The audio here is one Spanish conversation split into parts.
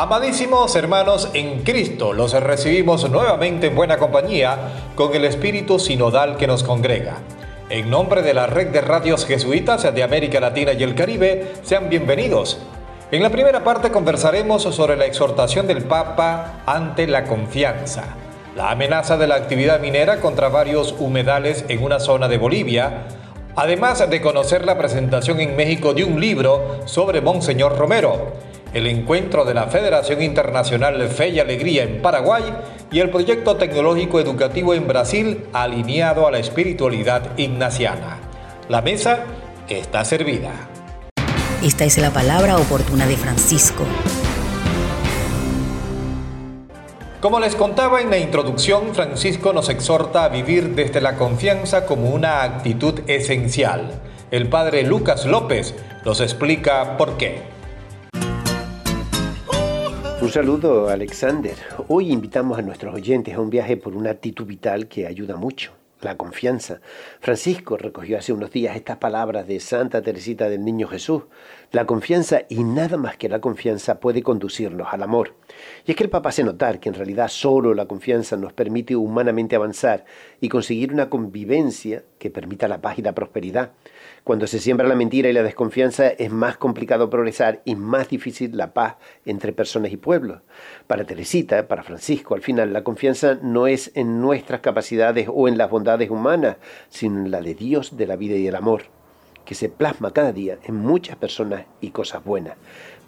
Amadísimos hermanos en Cristo, los recibimos nuevamente en buena compañía con el espíritu sinodal que nos congrega. En nombre de la red de radios jesuitas de América Latina y el Caribe, sean bienvenidos. En la primera parte conversaremos sobre la exhortación del Papa ante la confianza, la amenaza de la actividad minera contra varios humedales en una zona de Bolivia, además de conocer la presentación en México de un libro sobre Monseñor Romero el encuentro de la Federación Internacional de Fe y Alegría en Paraguay y el proyecto tecnológico educativo en Brasil alineado a la espiritualidad ignaciana. La mesa está servida. Esta es la palabra oportuna de Francisco. Como les contaba en la introducción, Francisco nos exhorta a vivir desde la confianza como una actitud esencial. El padre Lucas López nos explica por qué. Un saludo, Alexander. Hoy invitamos a nuestros oyentes a un viaje por una actitud vital que ayuda mucho, la confianza. Francisco recogió hace unos días estas palabras de Santa Teresita del Niño Jesús. La confianza y nada más que la confianza puede conducirnos al amor. Y es que el Papa hace notar que en realidad solo la confianza nos permite humanamente avanzar y conseguir una convivencia que permita la paz y la prosperidad. Cuando se siembra la mentira y la desconfianza es más complicado progresar y más difícil la paz entre personas y pueblos. Para Teresita, para Francisco, al final la confianza no es en nuestras capacidades o en las bondades humanas, sino en la de Dios, de la vida y el amor, que se plasma cada día en muchas personas y cosas buenas.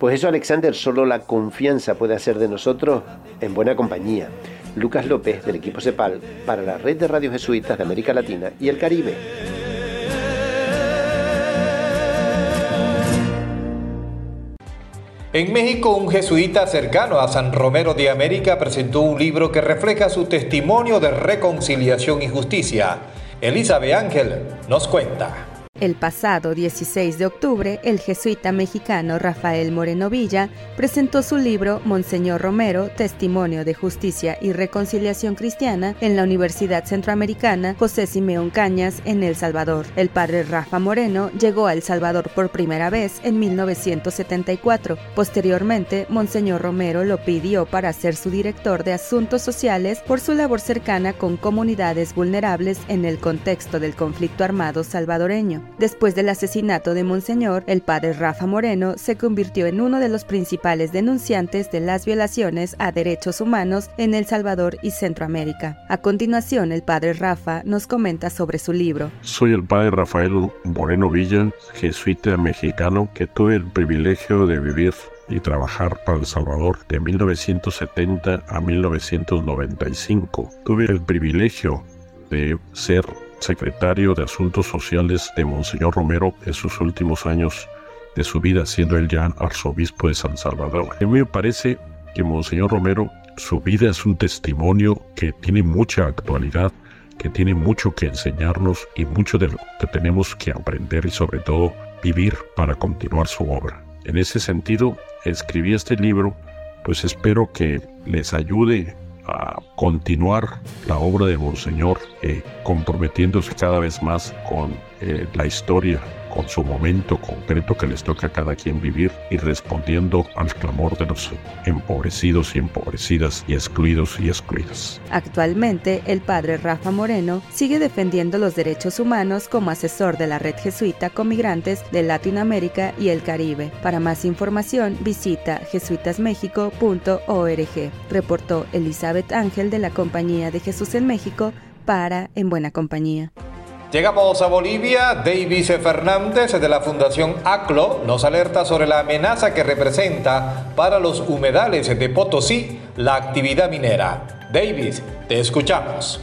Pues eso, Alexander, solo la confianza puede hacer de nosotros en buena compañía. Lucas López, del equipo CEPAL, para la red de radios jesuitas de América Latina y el Caribe. En México, un jesuita cercano a San Romero de América presentó un libro que refleja su testimonio de reconciliación y justicia. Elizabeth Ángel nos cuenta. El pasado 16 de octubre, el jesuita mexicano Rafael Moreno Villa presentó su libro Monseñor Romero, Testimonio de Justicia y Reconciliación Cristiana en la Universidad Centroamericana José Simeón Cañas en El Salvador. El padre Rafa Moreno llegó a El Salvador por primera vez en 1974. Posteriormente, Monseñor Romero lo pidió para ser su director de Asuntos Sociales por su labor cercana con comunidades vulnerables en el contexto del conflicto armado salvadoreño. Después del asesinato de Monseñor, el padre Rafa Moreno se convirtió en uno de los principales denunciantes de las violaciones a derechos humanos en El Salvador y Centroamérica. A continuación, el padre Rafa nos comenta sobre su libro. Soy el padre Rafael Moreno Villa, jesuita mexicano, que tuve el privilegio de vivir y trabajar para El Salvador de 1970 a 1995. Tuve el privilegio de ser secretario de Asuntos Sociales de Monseñor Romero en sus últimos años de su vida, siendo él ya arzobispo de San Salvador. A mí me parece que Monseñor Romero, su vida es un testimonio que tiene mucha actualidad, que tiene mucho que enseñarnos y mucho de lo que tenemos que aprender y sobre todo vivir para continuar su obra. En ese sentido, escribí este libro, pues espero que les ayude a continuar la obra de Monseñor, eh, comprometiéndose cada vez más con eh, la historia con su momento concreto que les toca a cada quien vivir y respondiendo al clamor de los empobrecidos y empobrecidas y excluidos y excluidas. Actualmente, el padre Rafa Moreno sigue defendiendo los derechos humanos como asesor de la red jesuita con migrantes de Latinoamérica y el Caribe. Para más información, visita jesuitasmexico.org. Reportó Elizabeth Ángel de la Compañía de Jesús en México para En Buena Compañía. Llegamos a Bolivia. Davis Fernández de la Fundación ACLO nos alerta sobre la amenaza que representa para los humedales de Potosí la actividad minera. Davis, te escuchamos.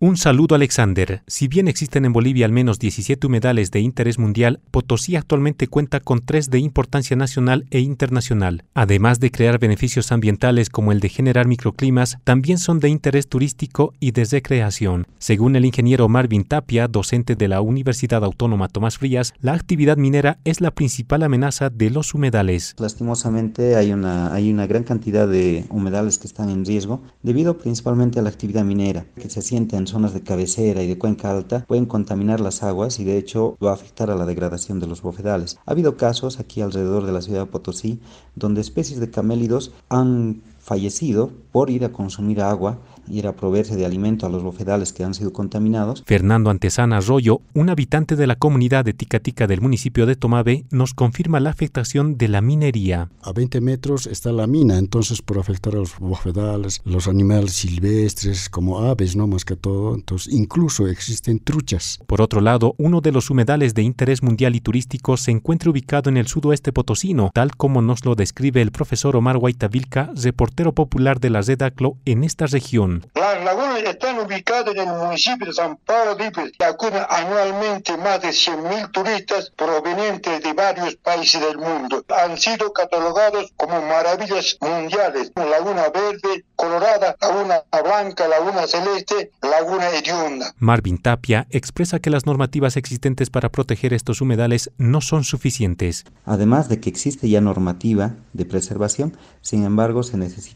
Un saludo Alexander. Si bien existen en Bolivia al menos 17 humedales de interés mundial, Potosí actualmente cuenta con tres de importancia nacional e internacional. Además de crear beneficios ambientales como el de generar microclimas, también son de interés turístico y de recreación. Según el ingeniero Marvin Tapia, docente de la Universidad Autónoma Tomás Frías, la actividad minera es la principal amenaza de los humedales. Lastimosamente hay una, hay una gran cantidad de humedales que están en riesgo debido principalmente a la actividad minera que se siente en zonas de cabecera y de cuenca alta pueden contaminar las aguas y de hecho va a afectar a la degradación de los bofedales. Ha habido casos aquí alrededor de la ciudad de Potosí donde especies de camélidos han fallecido por ir a consumir agua ir a proveerse de alimento a los bofedales que han sido contaminados. Fernando Antesana Arroyo, un habitante de la comunidad de Ticatica del municipio de Tomave, nos confirma la afectación de la minería. A 20 metros está la mina, entonces por afectar a los bofedales, los animales silvestres como aves, no más que todo, entonces incluso existen truchas. Por otro lado, uno de los humedales de interés mundial y turístico se encuentra ubicado en el sudoeste potosino, tal como nos lo describe el profesor Omar Guaitavilca, reportero popular de la Zedaclo en esta región. Las lagunas están ubicadas en el municipio de San Pablo de que acuden anualmente más de 100.000 turistas provenientes de varios países del mundo. Han sido catalogados como maravillas mundiales. Laguna Verde, Colorada, Laguna Blanca, Laguna Celeste, Laguna Hedionda. Marvin Tapia expresa que las normativas existentes para proteger estos humedales no son suficientes. Además de que existe ya normativa de preservación, sin embargo se necesita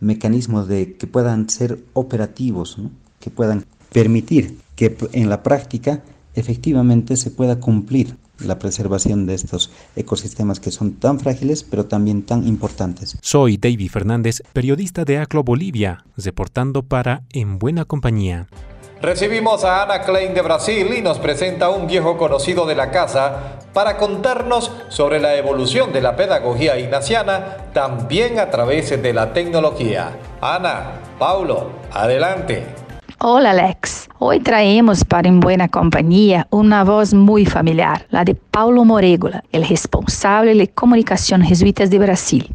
mecanismos de, que puedan ser operativos, que puedan permitir que en la práctica efectivamente se pueda cumplir la preservación de estos ecosistemas que son tan frágiles pero también tan importantes. Soy David Fernández, periodista de ACLO Bolivia, reportando para En Buena Compañía. Recibimos a Ana Klein de Brasil y nos presenta un viejo conocido de la casa para contarnos sobre la evolución de la pedagogía ignaciana también a través de la tecnología. Ana, Paulo, adelante. Hola Alex, hoy traemos para En Buena Compañía una voz muy familiar, la de Paulo Moregola, el responsable de comunicación jesuitas de Brasil.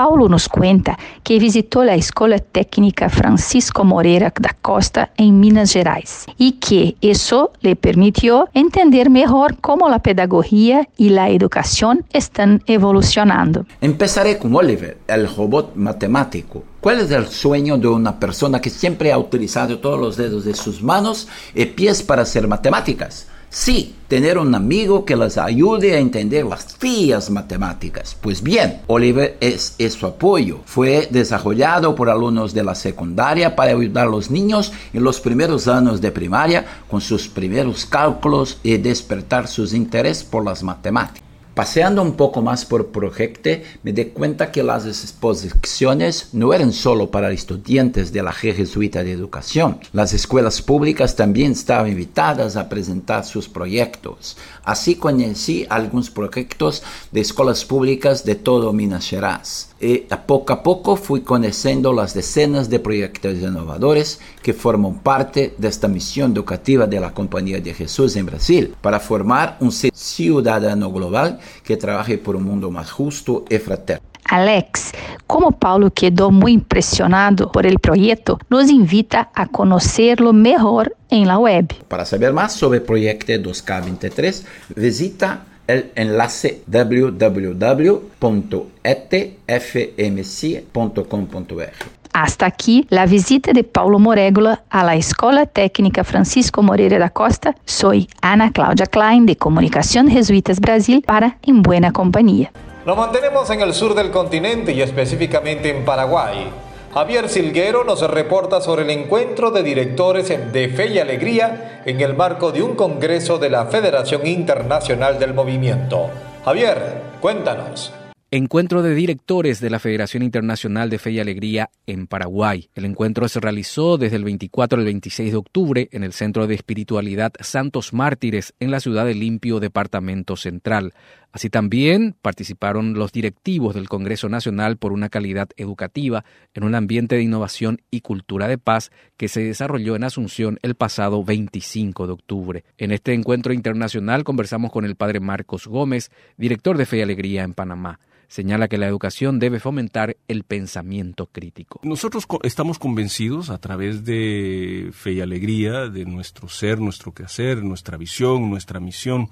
Paulo nos cuenta que visitou a Escola Técnica Francisco Moreira da Costa em Minas Gerais e que isso lhe permitiu entender melhor como a pedagogia e a educação estão evolucionando. Empezaré com Oliver, o robot matemático. ¿Cuál es el sueño de una persona que siempre ha utilizado todos los dedos de sus manos y pies para hacer matemáticas? Sí, tener un amigo que les ayude a entender las frías matemáticas. Pues bien, Oliver es, su apoyo. Fue desarrollado por alumnos de la secundaria para ayudar a los niños en los primeros años de primaria con sus primeros cálculos y despertar sus interés por las matemáticas. Paseando un poco más por Projecte, me di cuenta que las exposiciones no eran solo para estudiantes de la Jesuita de Educación. Las escuelas públicas también estaban invitadas a presentar sus proyectos. Así conocí algunos proyectos de escuelas públicas de todo Minas Gerais. Y a poco a poco fui conociendo las decenas de proyectos innovadores que forman parte de esta misión educativa de la Compañía de Jesús en Brasil para formar un ciudadano global que trabaje por un mundo más justo y fraterno. Alex, como Paulo quedou muito impressionado por el projeto, nos invita a conhecerlo melhor em la web. Para saber mais sobre o projeto 2K23, visita el enlace www.etfmc.com.br. Hasta aqui a visita de Paulo Morégola à la Escola Técnica Francisco Moreira da Costa. Soy Ana Cláudia Klein de Comunicación Jesuitas Brasil para En Buena Compañía. Nos mantenemos en el sur del continente y específicamente en Paraguay. Javier Silguero nos reporta sobre el encuentro de directores de Fe y Alegría en el marco de un congreso de la Federación Internacional del Movimiento. Javier, cuéntanos. Encuentro de directores de la Federación Internacional de Fe y Alegría en Paraguay. El encuentro se realizó desde el 24 al 26 de octubre en el Centro de Espiritualidad Santos Mártires en la ciudad de Limpio, Departamento Central. Así también participaron los directivos del Congreso Nacional por una calidad educativa en un ambiente de innovación y cultura de paz que se desarrolló en Asunción el pasado 25 de octubre. En este encuentro internacional conversamos con el padre Marcos Gómez, director de Fe y Alegría en Panamá señala que la educación debe fomentar el pensamiento crítico. Nosotros estamos convencidos a través de fe y alegría, de nuestro ser, nuestro quehacer, nuestra visión, nuestra misión,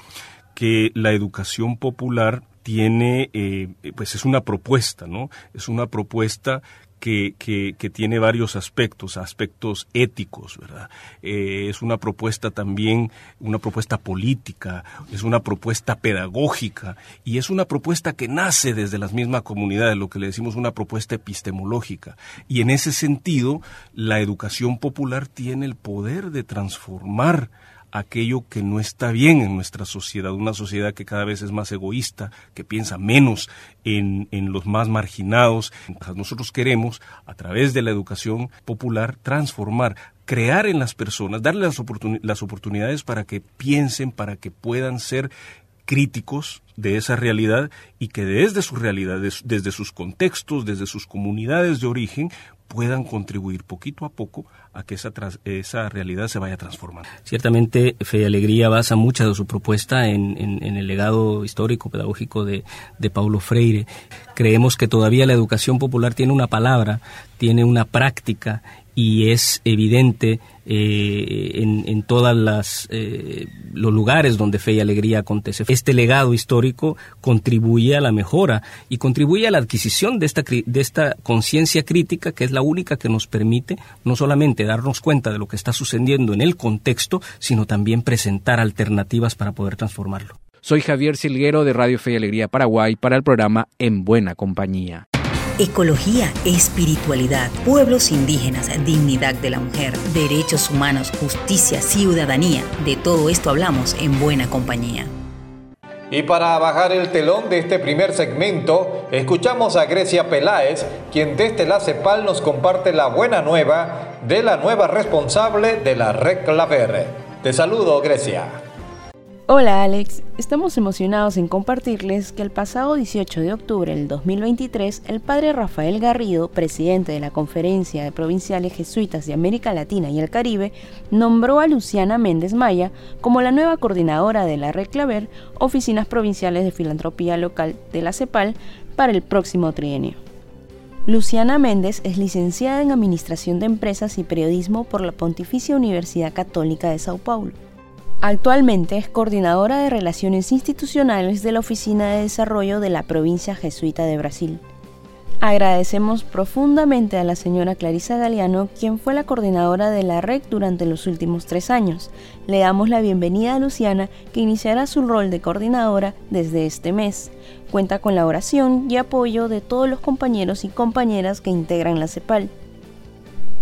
que la educación popular tiene, eh, pues es una propuesta, ¿no? Es una propuesta que, que, tiene varios aspectos, aspectos éticos, ¿verdad? Eh, es una propuesta también, una propuesta política, es una propuesta pedagógica y es una propuesta que nace desde las mismas comunidades, lo que le decimos una propuesta epistemológica. Y en ese sentido, la educación popular tiene el poder de transformar aquello que no está bien en nuestra sociedad, una sociedad que cada vez es más egoísta, que piensa menos en, en los más marginados. Nosotros queremos, a través de la educación popular, transformar, crear en las personas, darle las, las oportunidades para que piensen, para que puedan ser críticos de esa realidad y que desde su realidad, desde sus contextos, desde sus comunidades de origen, puedan contribuir poquito a poco a que esa, esa realidad se vaya transformando. Ciertamente, Fe y Alegría basa mucha de su propuesta en, el legado histórico, pedagógico de, de Paulo Freire. Creemos que todavía la educación popular tiene una palabra, tiene una práctica y es evidente eh, en, todos eh, los lugares donde fe y alegría acontece. Este legado histórico contribuye a la mejora y contribuye a la adquisición de esta, de esta conciencia crítica que es la única que nos permite no solamente darnos cuenta de lo que está sucediendo en el contexto, sino también presentar alternativas para poder transformarlo. Soy Javier Silguero de Radio Fe y Alegría Paraguay para el programa En Buena Compañía ecología, espiritualidad, pueblos indígenas, dignidad de la mujer, derechos humanos, justicia, ciudadanía. De todo esto hablamos en buena compañía. Y para bajar el telón de este primer segmento, escuchamos a Grecia Peláez, quien desde la CEPAL nos comparte la buena nueva de la nueva responsable de la Red Claver. Te saludo, Grecia. Hola Alex, estamos emocionados en compartirles que el pasado 18 de octubre del 2023 el padre Rafael Garrido, presidente de la Conferencia de Provinciales Jesuitas de América Latina y el Caribe, nombró a Luciana Méndez Maya como la nueva coordinadora de la Red Claver, Oficinas Provinciales de Filantropía Local de la CEPAL, para el próximo trienio. Luciana Méndez es licenciada en Administración de Empresas y Periodismo por la Pontificia Universidad Católica de Sao Paulo. Actualmente es coordinadora de Relaciones Institucionales de la Oficina de Desarrollo de la Provincia Jesuita de Brasil. Agradecemos profundamente a la señora Clarisa Galeano, quien fue la coordinadora de la REC durante los últimos tres años. Le damos la bienvenida a Luciana, que iniciará su rol de coordinadora desde este mes. Cuenta con la oración y apoyo de todos los compañeros y compañeras que integran la CEPAL.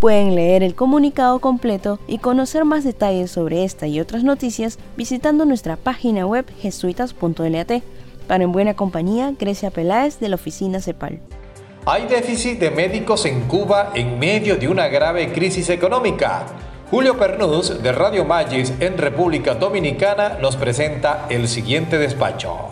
Pueden leer el comunicado completo y conocer más detalles sobre esta y otras noticias visitando nuestra página web jesuitas.lat. Para En Buena Compañía, Grecia Peláez de la Oficina CEPAL. Hay déficit de médicos en Cuba en medio de una grave crisis económica. Julio Pernús de Radio Magis en República Dominicana nos presenta el siguiente despacho.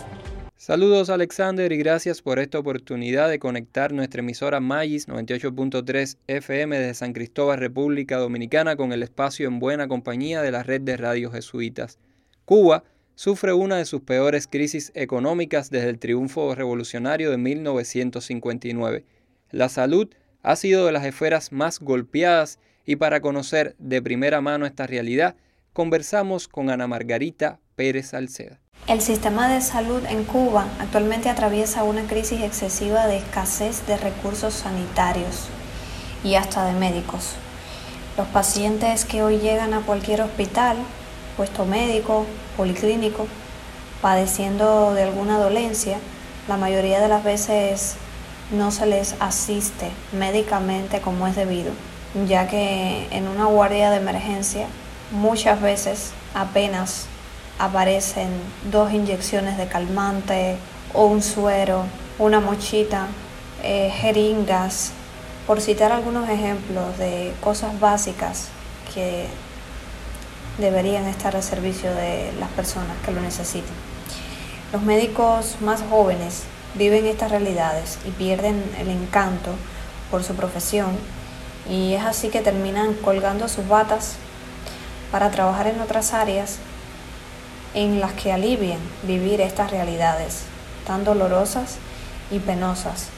Saludos Alexander y gracias por esta oportunidad de conectar nuestra emisora Magis 98.3 FM de San Cristóbal, República Dominicana con el espacio en buena compañía de la red de radios jesuitas. Cuba sufre una de sus peores crisis económicas desde el triunfo revolucionario de 1959. La salud ha sido de las esferas más golpeadas y para conocer de primera mano esta realidad, conversamos con Ana Margarita Pérez Salceda. El sistema de salud en Cuba actualmente atraviesa una crisis excesiva de escasez de recursos sanitarios y hasta de médicos. Los pacientes que hoy llegan a cualquier hospital, puesto médico, policlínico, padeciendo de alguna dolencia, la mayoría de las veces no se les asiste médicamente como es debido, ya que en una guardia de emergencia muchas veces apenas aparecen dos inyecciones de calmante o un suero, una mochita, eh, jeringas, por citar algunos ejemplos de cosas básicas que deberían estar al servicio de las personas que lo necesiten. Los médicos más jóvenes viven estas realidades y pierden el encanto por su profesión y es así que terminan colgando sus batas para trabajar en otras áreas en las que alivien vivir estas realidades tan dolorosas y penosas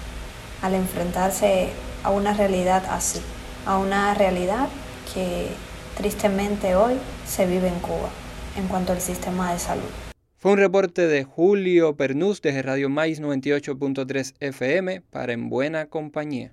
al enfrentarse a una realidad así, a una realidad que tristemente hoy se vive en Cuba en cuanto al sistema de salud. Fue un reporte de Julio Pernús desde Radio Maíz 98.3 FM para En Buena Compañía.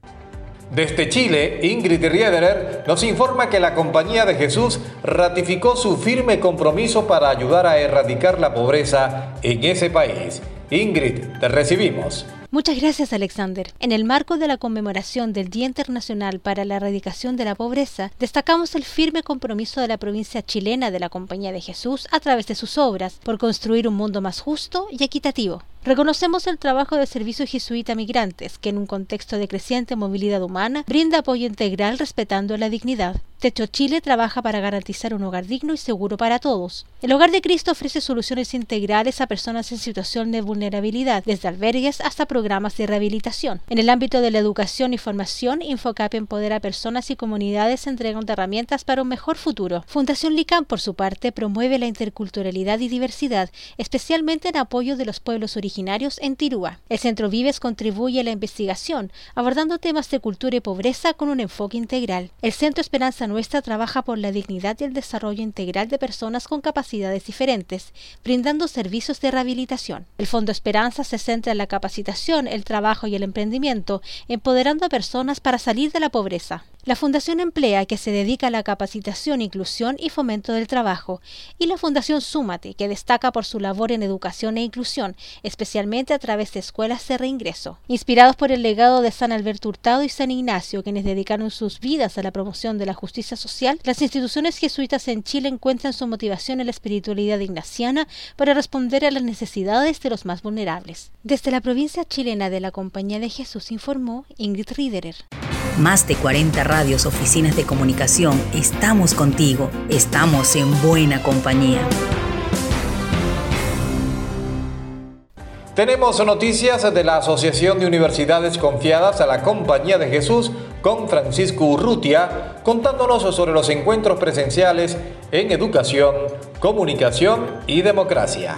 Desde Chile, Ingrid Riederer nos informa que la Compañía de Jesús ratificó su firme compromiso para ayudar a erradicar la pobreza en ese país. Ingrid, te recibimos. Muchas gracias, Alexander. En el marco de la conmemoración del Día Internacional para la Erradicación de la Pobreza, destacamos el firme compromiso de la provincia chilena de la Compañía de Jesús a través de sus obras por construir un mundo más justo y equitativo. Reconocemos el trabajo del Servicio Jesuita Migrantes, que en un contexto de creciente movilidad humana brinda apoyo integral respetando la dignidad. Techo Chile trabaja para garantizar un hogar digno y seguro para todos. El Hogar de Cristo ofrece soluciones integrales a personas en situación de vulnerabilidad, desde albergues hasta programas de rehabilitación. En el ámbito de la educación y formación, Infocap empodera a personas y comunidades entregando herramientas para un mejor futuro. Fundación LICAM, por su parte, promueve la interculturalidad y diversidad, especialmente en apoyo de los pueblos originarios en Tirúa. El Centro Vives contribuye a la investigación, abordando temas de cultura y pobreza con un enfoque integral. El Centro Esperanza Nuestra trabaja por la dignidad y el desarrollo integral de personas con capacidades diferentes, brindando servicios de rehabilitación. El Fondo Esperanza se centra en la capacitación, el trabajo y el emprendimiento, empoderando a personas para salir de la pobreza. La Fundación Emplea, que se dedica a la capacitación, inclusión y fomento del trabajo, y la Fundación Súmate, que destaca por su labor en educación e inclusión, especialmente a través de escuelas de reingreso. Inspirados por el legado de San Alberto Hurtado y San Ignacio, quienes dedicaron sus vidas a la promoción de la justicia social, las instituciones jesuitas en Chile encuentran su motivación en la espiritualidad ignaciana para responder a las necesidades de los más vulnerables. Desde la provincia chilena de la Compañía de Jesús informó Ingrid Riederer. Más de 40 radios, oficinas de comunicación, estamos contigo, estamos en buena compañía. Tenemos noticias de la Asociación de Universidades Confiadas a la Compañía de Jesús con Francisco Urrutia, contándonos sobre los encuentros presenciales en educación, comunicación y democracia.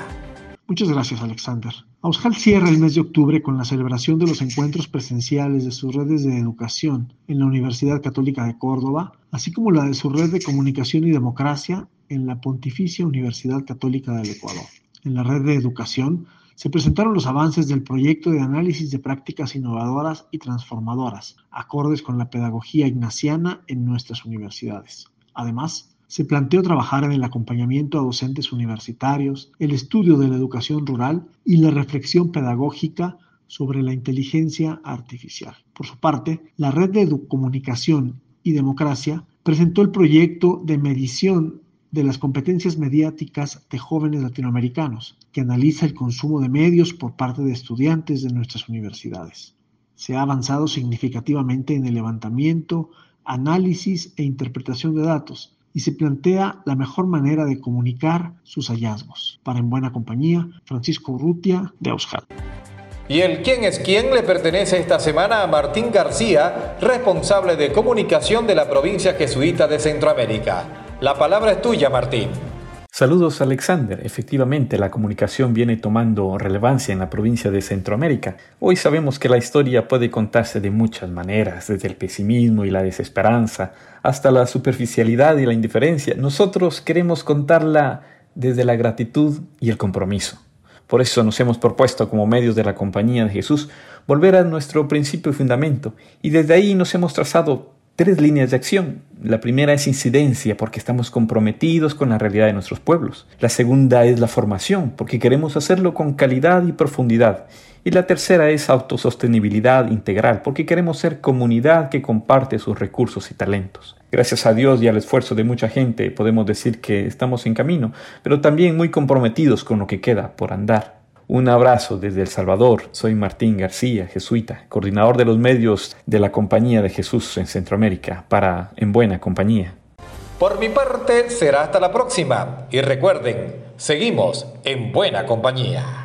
Muchas gracias, Alexander. Aushal cierra el mes de octubre con la celebración de los encuentros presenciales de sus redes de educación en la Universidad Católica de Córdoba, así como la de su red de comunicación y democracia en la Pontificia Universidad Católica del Ecuador. En la red de educación se presentaron los avances del proyecto de análisis de prácticas innovadoras y transformadoras, acordes con la pedagogía ignaciana en nuestras universidades. Además, se planteó trabajar en el acompañamiento a docentes universitarios, el estudio de la educación rural y la reflexión pedagógica sobre la inteligencia artificial. Por su parte, la Red de Comunicación y Democracia presentó el proyecto de medición de las competencias mediáticas de jóvenes latinoamericanos, que analiza el consumo de medios por parte de estudiantes de nuestras universidades. Se ha avanzado significativamente en el levantamiento, análisis e interpretación de datos, y se plantea la mejor manera de comunicar sus hallazgos. Para En Buena Compañía, Francisco Urrutia, de Aushal. Y el quién es quién le pertenece esta semana a Martín García, responsable de comunicación de la provincia jesuita de Centroamérica. La palabra es tuya, Martín. Saludos Alexander. Efectivamente, la comunicación viene tomando relevancia en la provincia de Centroamérica. Hoy sabemos que la historia puede contarse de muchas maneras, desde el pesimismo y la desesperanza hasta la superficialidad y la indiferencia. Nosotros queremos contarla desde la gratitud y el compromiso. Por eso nos hemos propuesto como medios de la compañía de Jesús volver a nuestro principio y fundamento, y desde ahí nos hemos trazado tres líneas de acción. La primera es incidencia, porque estamos comprometidos con la realidad de nuestros pueblos. La segunda es la formación, porque queremos hacerlo con calidad y profundidad. Y la tercera es autosostenibilidad integral, porque queremos ser comunidad que comparte sus recursos y talentos. Gracias a Dios y al esfuerzo de mucha gente podemos decir que estamos en camino, pero también muy comprometidos con lo que queda por andar. Un abrazo desde El Salvador. Soy Martín García, jesuita, coordinador de los medios de la Compañía de Jesús en Centroamérica, para En Buena Compañía. Por mi parte, será hasta la próxima. Y recuerden, seguimos en Buena Compañía.